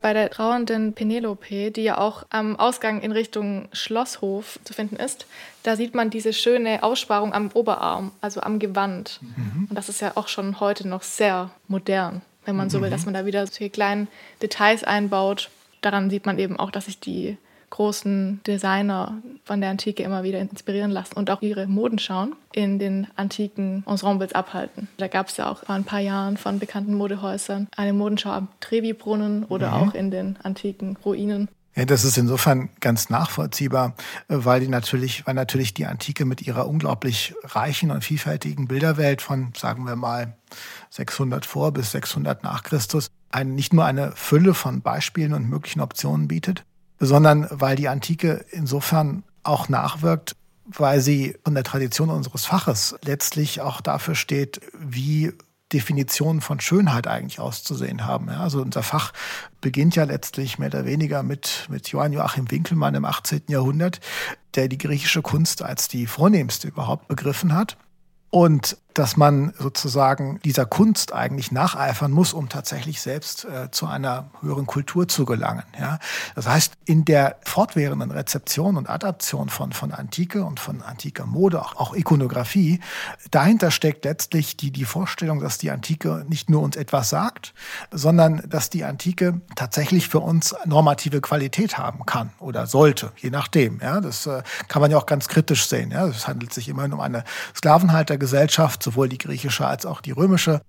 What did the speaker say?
Bei der trauernden Penelope, die ja auch am Ausgang in Richtung Schlosshof zu finden ist, da sieht man diese schöne Aussparung am Oberarm, also am Gewand. Mhm. Und das ist ja auch schon heute noch sehr modern, wenn man so will, dass mhm. man da wieder solche kleinen Details einbaut. Daran sieht man eben auch, dass sich die großen Designer von der Antike immer wieder inspirieren lassen und auch ihre Modenschauen in den antiken Ensembles abhalten. Da gab es ja auch vor ein paar Jahren von bekannten Modehäusern eine Modenschau am Trevi-Brunnen oder mhm. auch in den antiken Ruinen. Ja, das ist insofern ganz nachvollziehbar, weil die natürlich, weil natürlich die Antike mit ihrer unglaublich reichen und vielfältigen Bilderwelt von, sagen wir mal, 600 vor bis 600 nach Christus, ein, nicht nur eine Fülle von Beispielen und möglichen Optionen bietet, sondern weil die Antike insofern auch nachwirkt, weil sie von der Tradition unseres Faches letztlich auch dafür steht, wie Definitionen von Schönheit eigentlich auszusehen haben. Ja, also unser Fach beginnt ja letztlich mehr oder weniger mit, mit Johann Joachim Winkelmann im 18. Jahrhundert, der die griechische Kunst als die vornehmste überhaupt begriffen hat. Und dass man sozusagen dieser Kunst eigentlich nacheifern muss, um tatsächlich selbst äh, zu einer höheren Kultur zu gelangen. Ja? Das heißt, in der fortwährenden Rezeption und Adaption von, von Antike und von antiker Mode, auch, auch Ikonografie, dahinter steckt letztlich die, die Vorstellung, dass die Antike nicht nur uns etwas sagt, sondern dass die Antike tatsächlich für uns normative Qualität haben kann oder sollte, je nachdem. Ja? Das äh, kann man ja auch ganz kritisch sehen. Ja? Es handelt sich immerhin um eine Sklavenhaltergesellschaft, sowohl die griechische als auch die römische.